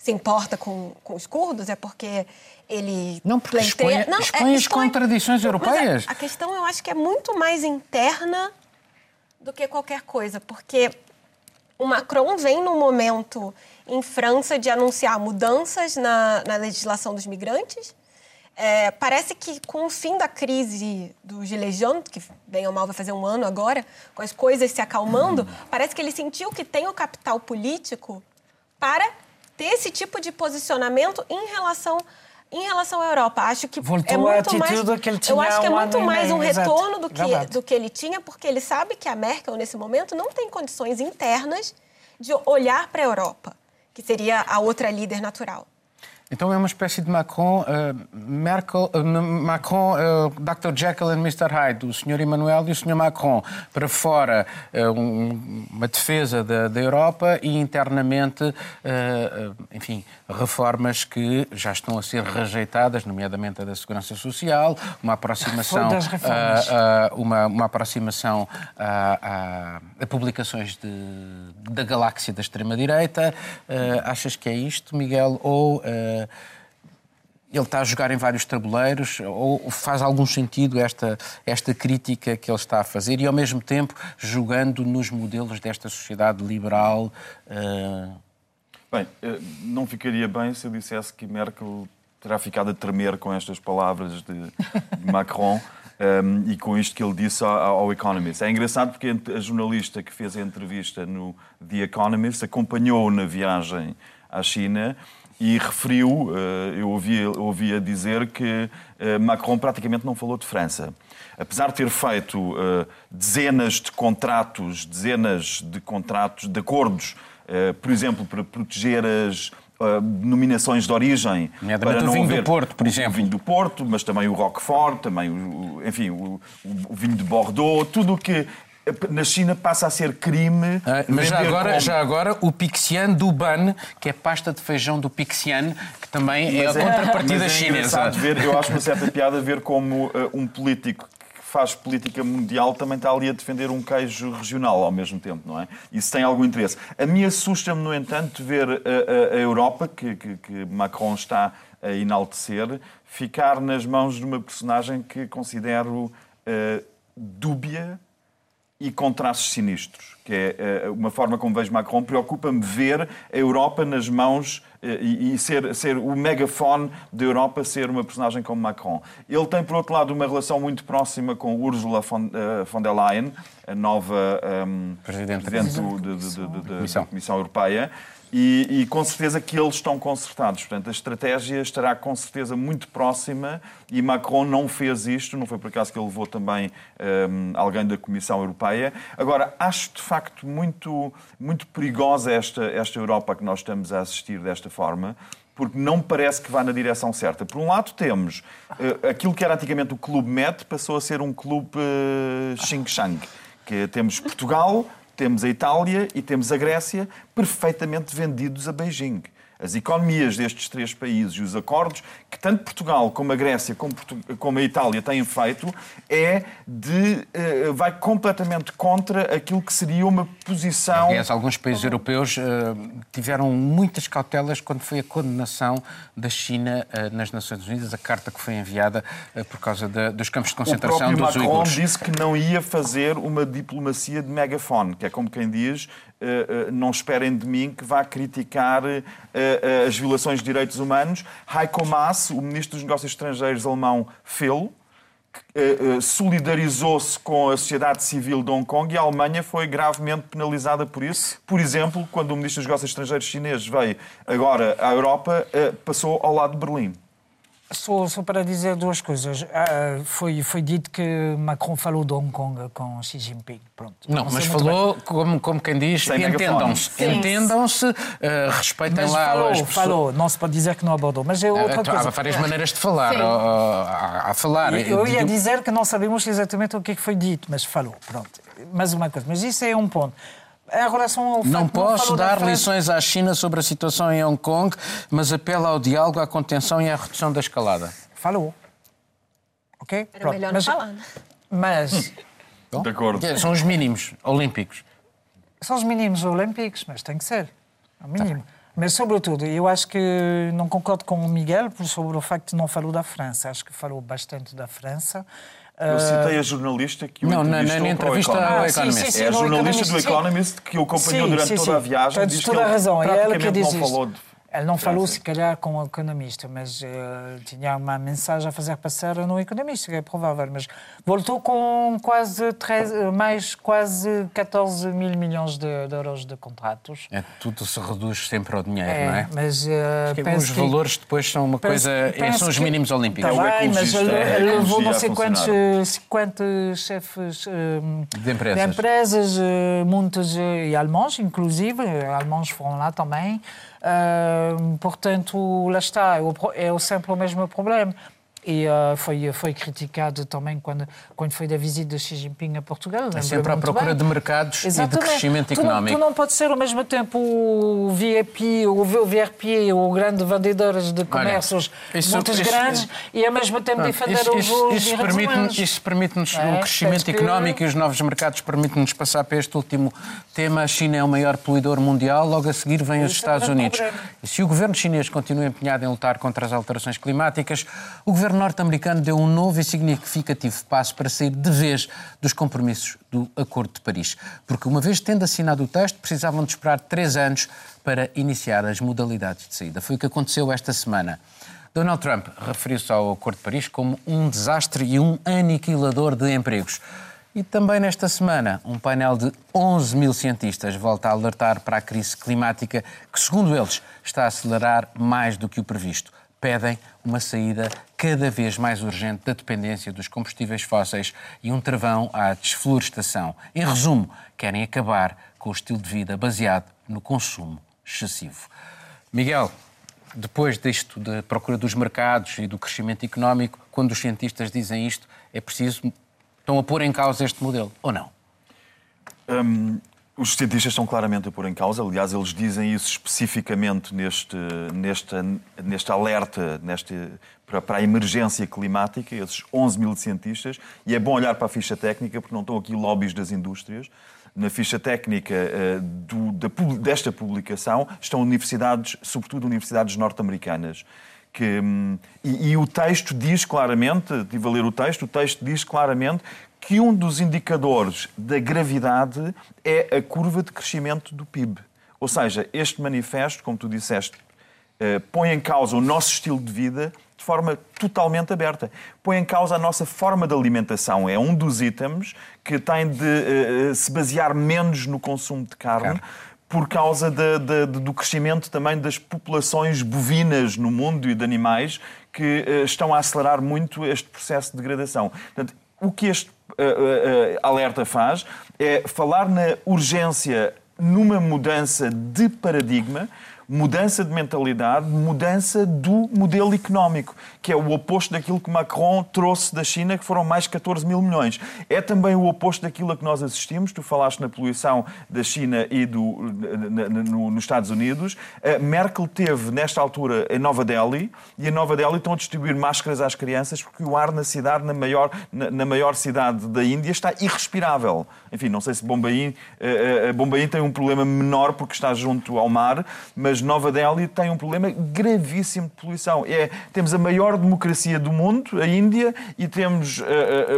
S3: se importa com, com os curdos? É porque ele
S1: não porque expõe, não, expõe é, as expõe... contradições europeias.
S3: A, a, questão eu acho que é muito mais interna do que qualquer coisa, porque o Macron vem num momento em França de anunciar mudanças na, na legislação dos migrantes. É, parece que com o fim da crise do jaunes, que bem ou mal vai fazer um ano agora, com as coisas se acalmando, hum. parece que ele sentiu que tem o capital político para ter esse tipo de posicionamento em relação em relação à Europa. Acho que
S2: Voltou
S3: é muito
S2: mais,
S3: que
S2: ele tinha
S3: eu acho que é muito mais um retorno
S2: do
S3: que, do que ele tinha, porque ele sabe que a Merkel, nesse momento, não tem condições internas de olhar para a Europa, que seria a outra líder natural.
S1: Então é uma espécie de Macron, uh, Merkel, uh, Macron, uh, Dr. Jekyll and Mr. Hyde, o Sr. Emmanuel e o Sr. Macron, para fora um, uma defesa da, da, Europa e internamente, enfim, reformas que já estão a ser rejeitadas, nomeadamente a da segurança social, uma aproximação, uma, uma, aproximação a, a, a publicações de, da galáxia da extrema direita. achas que é isto, Miguel, ou ele está a jogar em vários tabuleiros ou faz algum sentido esta, esta crítica que ele está a fazer e, ao mesmo tempo, jogando nos modelos desta sociedade liberal? Uh...
S4: Bem, eh, não ficaria bem se eu dissesse que Merkel terá ficado a tremer com estas palavras de, de Macron. Um, ehm, e com isto que ele disse ao, ao, Economist. É engraçado porque a jornalista que fez a entrevista no The Economist acompanhou na viagem à China e referiu, eh, eu ouvia, ouvia dizer que eh, Macron praticamente não falou de França. Apesar de ter feito eh, dezenas de contratos, dezenas de contratos, de acordos, por exemplo, para proteger as denominações de origem.
S1: Para não o vinho do Porto, por exemplo.
S4: O vinho do Porto, mas também o Roquefort, também o, enfim, o, o vinho de Bordeaux, tudo o que na China passa a ser crime.
S1: Ah, mas já agora, como... já agora o Pixian do Ban, que é pasta de feijão do Pixian, que também é mas é a contrapartida é, chinesa.
S4: Ver, eu acho uma certa piada ver como uh, um político que faz política mundial também está ali a defender um queijo regional ao mesmo tempo, não é? Isso tem algum interesse. A mim assusta-me, no entanto, ver a, a, a Europa, que, que, que Macron está a enaltecer, ficar nas mãos de uma personagem que considero uh, dúbia e com traços sinistros, que é uma forma como vejo Macron, preocupa-me ver a Europa nas mãos e, e, ser, ser o megafone da Europa ser uma personagem como Macron. Ele tem, por outro lado, uma relação muito próxima com Ursula von, von der Leyen, a nova um, Presidente, Presidente do, de, de, de, da Comissão Europeia. E, e, com certeza que eles estão concertados. Portanto, a estratégia estará com certeza muito próxima e Macron não fez isto, não foi por acaso que ele levou também um, alguém da Comissão Europeia. Agora, acho de facto muito, muito perigosa esta, esta Europa que nós estamos a assistir desta forma, porque não parece que vá na direção certa. Por um lado, temos uh, aquilo que era antigamente o Clube Met, passou a ser um clube uh, Xing Shang. Que temos Portugal, temos a Itália e temos a Grécia perfeitamente vendidos a Beijing as economias destes três países e os acordos que tanto Portugal como a Grécia como, como a Itália têm feito é de uh, vai completamente contra aquilo que seria uma posição.
S1: Aliás, alguns países europeus uh, tiveram muitas cautelas quando foi a condenação da China uh, nas Nações Unidas, a carta que foi enviada por causa de, dos campos de concentração
S4: o
S1: dos
S4: Macron
S1: uigures.
S4: disse que não ia fazer uma diplomacia de megafone, que é como quem diz não esperem de mim que vá criticar as violações de direitos humanos. Heiko Maas, o ministro dos Negócios Estrangeiros alemão, fê-lo, solidarizou-se com a sociedade civil de Hong Kong e a Alemanha foi gravemente penalizada por isso. Por exemplo, quando o ministro dos Negócios Estrangeiros chinês veio agora à Europa, passou ao lado de Berlim.
S2: Só, só, para dizer duas coisas. Ah, foi, foi dito que Macron falou de Hong Kong com Xi Jinping. Pronto.
S1: Não, mas falou, como, como quem diz, entendam-se. Entendam-se, uh, respeitem
S2: mas
S1: lá
S2: falou,
S1: as
S2: pessoas. Falou, não se pode dizer que não abordou. Mas é outra uh, coisa.
S1: Há várias maneiras de falar. Uh, a, a falar.
S2: Eu, eu ia dizer que não sabemos exatamente o que, é que foi dito, mas falou. Pronto. Mais uma coisa. Mas isso é um ponto. Em relação ao
S1: não posso dar lições à China sobre a situação em Hong Kong, mas apela ao diálogo, à contenção e à redução da escalada.
S2: Falou. Ok?
S3: Era Pronto. melhor mas, não falar.
S2: Mas...
S4: Bom, de acordo.
S1: É, são os mínimos olímpicos.
S2: São os mínimos olímpicos, mas tem que ser. É o mínimo. Tá mas, sobretudo, eu acho que não concordo com o Miguel sobre o facto de não falou da França. Acho que falou bastante da França.
S4: Eu citei a jornalista que o
S1: não, na, na entrevista ao Economist.
S4: Sim, sim, é a jornalista do Economist que o acompanhou durante toda a viagem.
S2: Tens toda a razão. É ela que diz
S4: não falou de
S2: ele não falou, se calhar, com o economista, mas uh, tinha uma mensagem a fazer passar no economista, que é provável. Mas voltou com quase 13, mais quase 14 mil milhões de, de, euros de contratos.
S1: É, tudo se reduz sempre ao dinheiro, é, não é?
S2: Mas, uh,
S1: os que, valores depois são uma coisa. são os mínimos olímpicos.
S2: Está bem, mas ele levou não sei quantos, 50 chefes uh,
S1: de empresas,
S2: de empresas muitos e alemães, inclusive, alemães foram lá também. Portanto, lá está, é sempre o mesmo problema. E uh, foi, foi criticado também quando, quando foi da visita de Xi Jinping a Portugal.
S1: É sempre à procura bem. de mercados Exatamente. e de crescimento
S2: tu
S1: económico.
S2: Tu não pode ser ao mesmo tempo o VIP, o VRP, o grande vendedor de comércios isso, muitos isso, grandes isso, e ao mesmo tempo defender isso, os, isso,
S1: isso permite Isso permite-nos é? um crescimento que... económico e os novos mercados permitem-nos passar para este último tema. A China é o maior poluidor mundial, logo a seguir vêm os Estados é Unidos. E se o governo chinês continua empenhado em lutar contra as alterações climáticas, o governo norte-americano deu um novo e significativo passo para sair de vez dos compromissos do Acordo de Paris. Porque, uma vez tendo assinado o texto, precisavam de esperar três anos para iniciar as modalidades de saída. Foi o que aconteceu esta semana. Donald Trump referiu-se ao Acordo de Paris como um desastre e um aniquilador de empregos. E também nesta semana, um painel de 11 mil cientistas volta a alertar para a crise climática que, segundo eles, está a acelerar mais do que o previsto pedem uma saída cada vez mais urgente da dependência dos combustíveis fósseis e um travão à desflorestação. Em resumo, querem acabar com o estilo de vida baseado no consumo excessivo. Miguel, depois disto da procura dos mercados e do crescimento económico, quando os cientistas dizem isto, é preciso. estão a pôr em causa este modelo, ou não?
S4: Hum, os cientistas estão claramente a pôr em causa, aliás, eles dizem isso especificamente neste, neste, neste alerta neste, para, para a emergência climática, esses 11 mil cientistas, e é bom olhar para a ficha técnica, porque não estão aqui lobbies das indústrias. Na ficha técnica uh, do, da, desta publicação estão universidades, sobretudo universidades norte-americanas. Que, hum, e, e, o texto diz claramente, estive a ler o texto, o texto diz claramente que um dos indicadores da gravidade é a curva de crescimento do PIB. Ou seja, este manifesto, como tu disseste, eh, põe em causa o nosso estilo de vida de forma totalmente aberta. Põe em causa a nossa forma de alimentação. É um dos itens que tem de uh, se basear menos no consumo de carne. Claro. Por causa de, de, do crescimento também das populações bovinas no mundo e de animais que estão a acelerar muito este processo de degradação. Portanto, o que este uh, alerta faz é falar na urgência numa mudança de paradigma mudança de mentalidade, mudança do modelo económico, que é o oposto daquilo que Macron trouxe da China, que foram mais 14 mil milhões. É também o oposto daquilo a que nós assistimos. Tu falaste na poluição da China e do, no, nos Estados Unidos. A Merkel teve, nesta altura, em Nova Delhi, e em Nova Delhi estão a distribuir máscaras às crianças porque o ar na cidade, na maior, na, na maior cidade da Índia, está irrespirável. Enfim, não sei se Bombaim, uh, Bombaim tem um problema menor porque está junto ao mar, mas Nova Delhi tem um problema gravíssimo de poluição. É, temos a maior democracia do mundo, a Índia, e temos uh,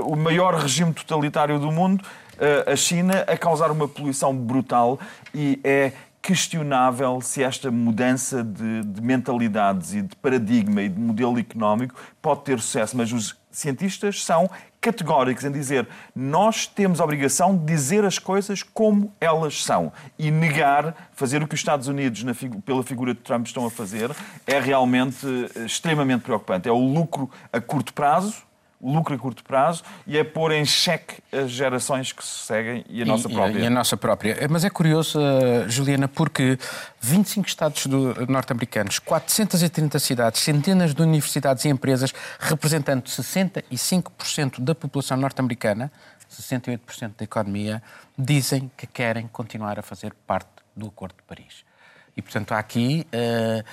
S4: uh, o maior regime totalitário do mundo, uh, a China, a causar uma poluição brutal e é questionável se esta mudança de, de, mentalidades e de paradigma e de modelo económico pode ter sucesso, mas os cientistas são categóricos em dizer nós temos a obrigação de dizer as coisas como elas são e negar, fazer o que os Estados Unidos, na, pela figura de Trump, estão a fazer, é realmente eh, extremamente preocupante. É o lucro a curto prazo, lucro a curto prazo e é pôr em xeque as gerações que se seguem e a nossa
S1: e,
S4: própria.
S1: E a nossa própria. Mas é curioso, uh, Juliana, porque 25 estados norte-americanos, 430 cidades, centenas de universidades e empresas, representando 65% da população norte-americana, 68% da economia, dizem que querem continuar a fazer parte do Acordo de Paris. E, portanto, há aqui, uh,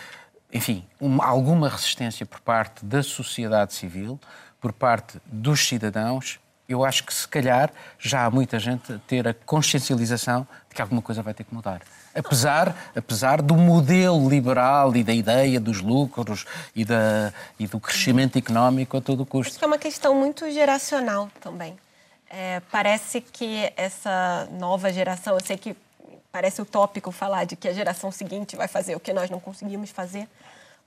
S1: enfim, uma, alguma resistência por parte da sociedade civil, por parte dos cidadãos, eu acho que se calhar já há muita gente a ter a consciencialização de que alguma coisa vai ter que mudar. Apesar, apesar do modelo liberal e da ideia dos lucros e, da, e do crescimento económico a todo custo.
S3: Acho que é uma questão muito geracional também. É, parece que essa nova geração, eu sei que parece utópico falar de que a geração seguinte vai fazer o que nós não conseguimos fazer,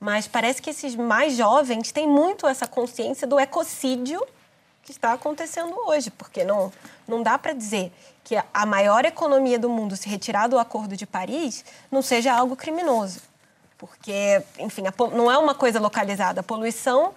S3: mas parece que esses mais jovens têm muito essa consciência do ecocídio que está acontecendo hoje, porque não, não dá para dizer que a maior economia do mundo se retirar do Acordo de Paris não seja algo criminoso. Porque, enfim, a, não é uma coisa localizada. A poluição,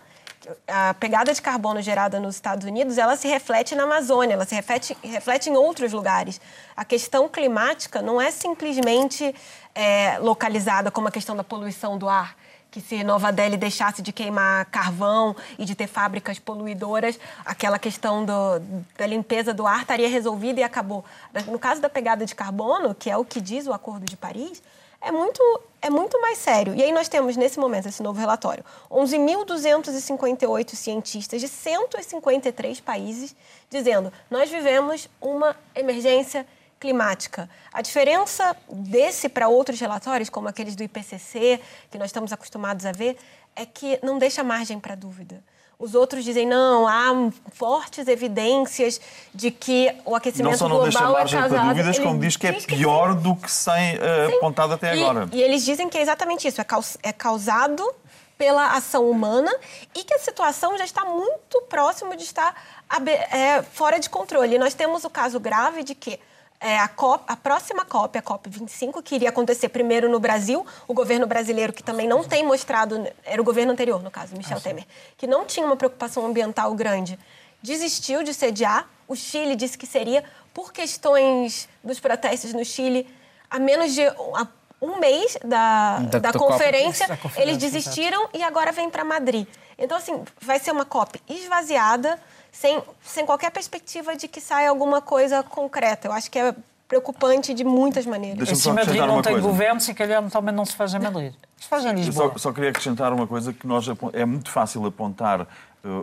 S3: a pegada de carbono gerada nos Estados Unidos, ela se reflete na Amazônia, ela se reflete, reflete em outros lugares. A questão climática não é simplesmente é, localizada como a questão da poluição do ar que se Nova Delhi deixasse de queimar carvão e de ter fábricas poluidoras, aquela questão do, da limpeza do ar estaria resolvida e acabou. No caso da pegada de carbono, que é o que diz o Acordo de Paris, é muito, é muito mais sério. E aí nós temos, nesse momento, esse novo relatório, 11.258 cientistas de 153 países dizendo nós vivemos uma emergência climática. A diferença desse para outros relatórios, como aqueles do IPCC, que nós estamos acostumados a ver, é que não deixa margem para dúvida. Os outros dizem, não, há fortes evidências de que o aquecimento global
S4: não deixa
S3: é
S4: margem
S3: causado...
S4: para dúvidas, como diz que é pior do que se tem uh, apontado até
S3: e,
S4: agora.
S3: E eles dizem que é exatamente isso, é, é causado pela ação humana e que a situação já está muito próximo de estar é, fora de controle. E nós temos o caso grave de que é, a, COP, a próxima COP, a COP25, que iria acontecer primeiro no Brasil, o governo brasileiro, que também não tem mostrado, era o governo anterior, no caso, Michel ah, Temer, que não tinha uma preocupação ambiental grande, desistiu de sediar. O Chile disse que seria, por questões dos protestos no Chile, a menos de um mês da, da, da, conferência, da conferência, eles desistiram e agora vem para Madrid. Então, assim, vai ser uma COP esvaziada, sem, sem qualquer perspectiva de que saia alguma coisa concreta. Eu acho que é preocupante de muitas maneiras.
S2: Se Madrid não tem coisa. governo, se calhar também não se faz em Madrid. Se faz em Lisboa.
S4: Só, só, queria acrescentar uma coisa que nós é muito fácil apontar uh,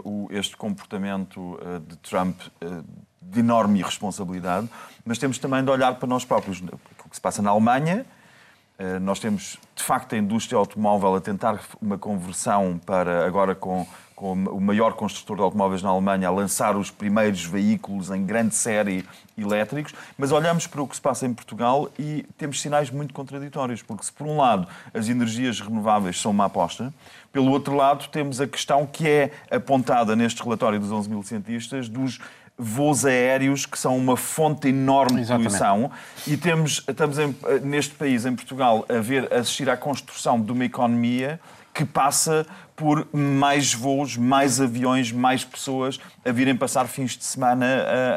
S4: o, este comportamento uh, de Trump uh, de enorme irresponsabilidade, mas temos também de olhar para nós próprios. O que se passa na Alemanha, nós temos de facto a indústria automóvel a tentar uma conversão para agora com o maior construtor de automóveis na Alemanha, a lançar os primeiros veículos em grande série elétricos, mas olhamos para o que se passa em Portugal e temos sinais muito contraditórios, porque se por um lado as energias renováveis são uma aposta, pelo outro lado temos a questão que é apontada neste relatório dos 11 mil cientistas dos voos aéreos que são uma fonte enorme de poluição e temos, estamos em, neste país, em Portugal, a ver, a assistir à construção de uma economia que passa por mais voos, mais aviões, mais pessoas a virem passar fins de semana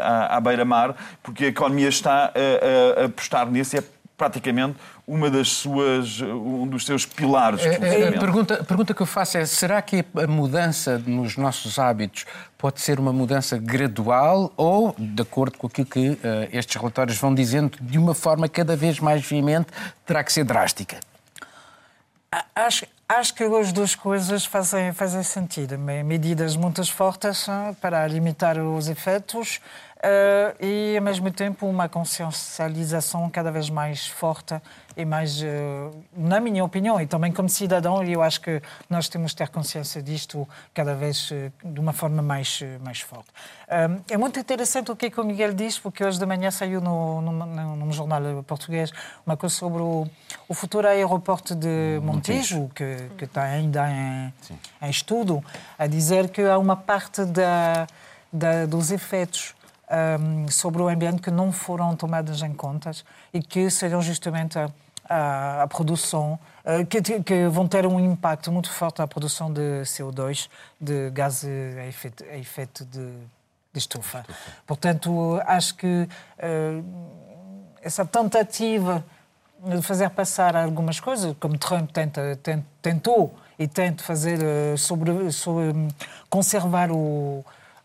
S4: à, à beira-mar, porque a economia está a, a, a apostar nisso e é praticamente uma das suas, um dos seus pilares. De
S1: é, a, pergunta, pergunta que eu faço é: será que a mudança nos nossos hábitos pode ser uma mudança gradual ou, de acordo com aquilo que uh, estes relatórios vão dizendo, de uma forma cada vez mais veemente, terá que ser drástica?
S2: Acho, acho que as duas coisas fazem, fazem sentido. Medidas muito fortes para limitar os efeitos uh, e, ao mesmo tempo, uma consciencialização cada vez mais forte e mais, uh, na minha opinião, e também como cidadão, eu acho que nós temos de ter consciência disto cada vez uh, de uma forma mais, mais forte. é muito interessante o que, é que o Miguel diz, porque hoje de manhã saiu no, no, num jornal português uma coisa sobre o, o futuro aeroporto de Montijo, que, que está ainda em, em, estudo, a dizer que há uma parte da, da dos efeitos um, sobre o ambiente que não foram tomadas em contas e que serão justamente a, a, a produção, uh, que, que, vão ter um impacto muito forte na produção de CO2, de gás a efeito, a efeito de, de estufa. Portanto, acho que uh, essa tentativa de fazer passar algumas coisas, como Trump tenta, tentou e tenta fazer uh, sobre, sobre conservar o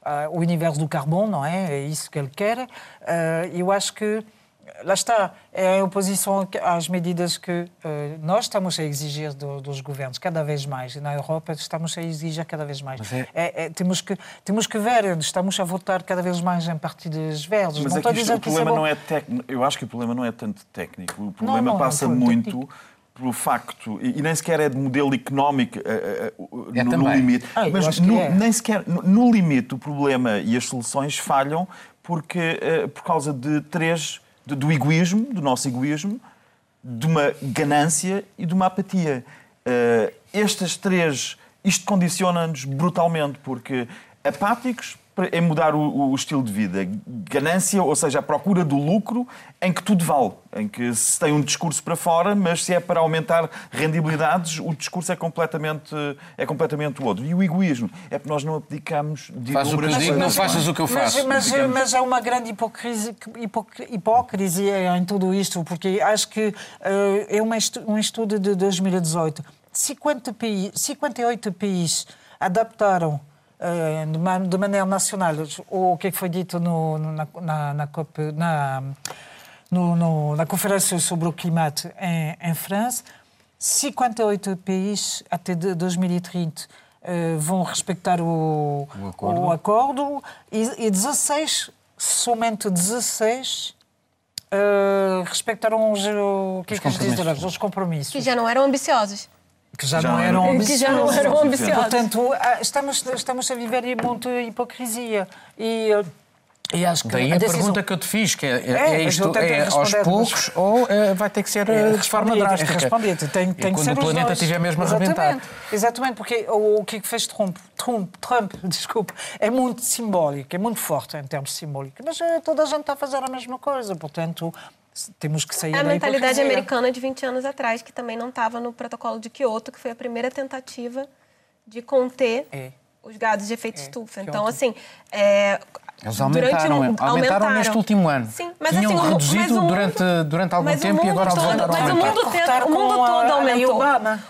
S2: uh, o universo do carbono, não é? É isso que ele quer. Uh, eu acho que lá está, é a oposição às medidas que uh, nós estamos a exigir do, dos governos cada vez mais. Na Europa estamos a exigir cada vez mais. É... É, é, temos, que, temos que ver, estamos a votar cada vez mais em partidos verdes.
S4: Mas não é que isto, o problema não é técnico. Eu acho que o problema não é tanto técnico. O problema não, não, passa muito técnico pelo facto, e nem sequer é de modelo económico uh, uh, é no, no, limite, ah, mas no, é. nem sequer no, no, limite o problema e as soluções falham porque, uh, por causa de três, de, do egoísmo, do nosso egoísmo, de uma ganância e de uma apatia. estas três, isto condiciona-nos brutalmente, porque apáticos, é mudar o, o, estilo de vida. Ganância, ou seja, a procura do lucro em que tudo vale, em que se tem um discurso para fora, mas se é para aumentar rendibilidades, o discurso é completamente, é completamente outro. E o egoísmo é porque nós não abdicamos
S1: de Faz o que eu digo, não faças o que eu faço.
S2: Mas, mas, mas há uma grande hipocrisia, hipocrisia em tudo isto, porque acho que uh, é um estudo de 2018. 50 países, 58 países adaptaram de maneira nacional, o que foi dito no, na, na, na, COP, na, no, no, na Conferência sobre o Clima em, em França, 58 países até 2030 eh, vão respeitar o, o acordo, o acordo e, e 16, somente 16 uh, eh, respeitarão os, o que os, é que compromissos. os compromissos.
S3: Que já não eram ambiciosos
S2: que já, já não eram ambiciosos. já não eram ambiciosos. Portanto, ah, estamos, estamos a viver muita hipocrisia. E,
S1: e acho que Daí a, a decisão... pergunta que eu te fiz, que é, é, é isto é aos poucos mas... ou é, vai ter que ser é, de forma drástica?
S2: Responder, tem, tem
S1: que
S2: ser
S1: o planeta estiver mesmo a arrebentar.
S2: Exatamente, porque o, o que fez Trump, Trump, Trump desculpe, é muito simbólico, é muito forte em termos simbólicos, mas eh, toda a gente está a fazer a mesma coisa, portanto temos que sair
S3: é a mentalidade americana de 20 anos atrás, que também não estava no protocolo de Kyoto, que foi a primeira tentativa de conter é. os gases de efeito é. estufa. Então, assim, é,
S1: eles aumentaram, durante, aumentaram, aumentaram neste último ano. Sim, mas Tinham assim, reduzido mundo, durante, durante algum tempo e agora todo, voltaram
S3: mas
S1: a
S3: aumentar. Mas o mundo, todo, o mundo todo aumentou.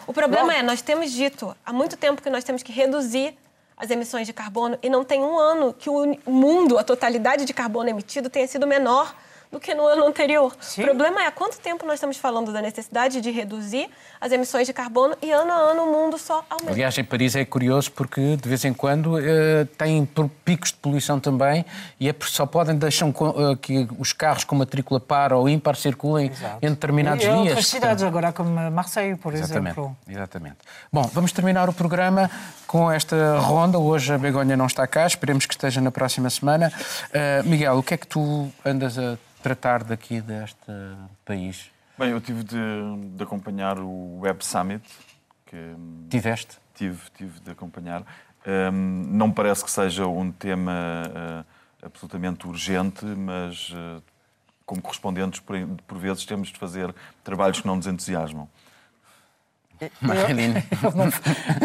S3: O problema é, nós temos dito há muito tempo que nós temos que reduzir as emissões de carbono e não tem um ano que o mundo, a totalidade de carbono emitido tenha sido menor do que no ano anterior. Sim. O problema é há quanto tempo nós estamos falando da necessidade de reduzir as emissões de carbono e ano a ano o mundo só aumenta.
S1: Aliás, em Paris é curioso porque de vez em quando uh, tem picos de poluição também e é só podem deixar uh, que os carros com matrícula par ou ímpar circulem Exato. em determinados e dias.
S2: outras cidades agora, como Marseille, por
S1: Exatamente.
S2: exemplo.
S1: Exatamente. Bom, vamos terminar o programa com esta ronda. Hoje a Begonha não está cá, esperemos que esteja na próxima semana. Uh, Miguel, o que é que tu andas a tratar daqui deste país?
S4: Bem, eu tive de, de acompanhar o Web Summit. Que,
S1: Tiveste?
S4: Tive, tive de acompanhar. Um, não parece que seja um tema uh, absolutamente urgente, mas uh, como correspondentes, por, por vezes temos de fazer trabalhos que não nos entusiasmam.
S1: Marilene.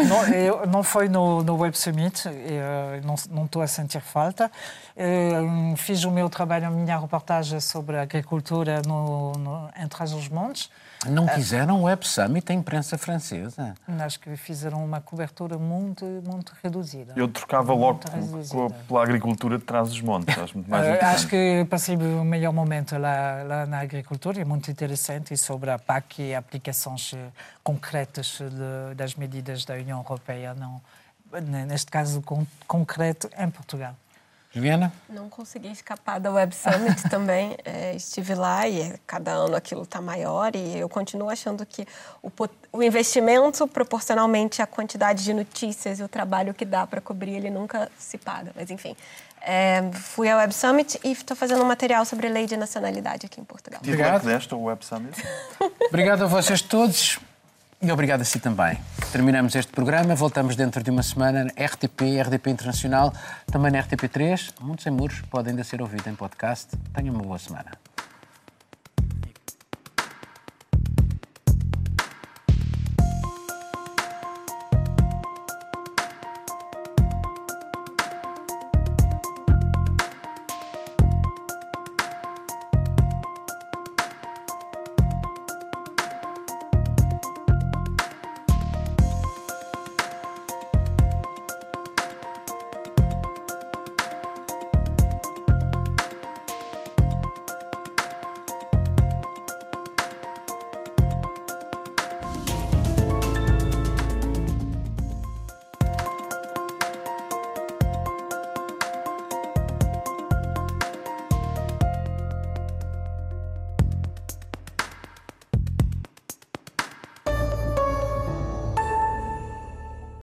S2: não, não, foi no, no Web Summit, eu não estou a sentir falta. Eu fiz o meu trabalho, a minha reportagem sobre agricultura no, no, entre os montes.
S1: Não quiseram o Web Summit a imprensa francesa?
S2: Acho que fizeram uma cobertura muito, muito reduzida.
S4: Eu trocava logo com, pela agricultura de trás dos montes. Acho, muito mais uh,
S2: acho que passei o melhor momento lá, lá na agricultura, é muito interessante, e sobre a PAC e aplicações eh, concretas de, das medidas da União Europeia, não, neste caso concreto, em Portugal.
S1: Juliana?
S3: Não consegui escapar da Web Summit também. É, estive lá e é, cada ano aquilo está maior e eu continuo achando que o, o, investimento proporcionalmente à quantidade de notícias e o trabalho que dá para cobrir, ele nunca se paga. Mas, enfim, é, fui ao Web Summit e estou fazendo um material sobre lei de nacionalidade aqui em Portugal.
S4: Obrigado. Obrigado. Web Summit.
S1: Obrigado a vocês todos. E obrigado a si também. Terminamos este programa, voltamos dentro de uma semana, RTP, RDP Internacional, também na RTP3. Muitos em Muros pode ainda ser ouvido em podcast. Tenha uma boa semana.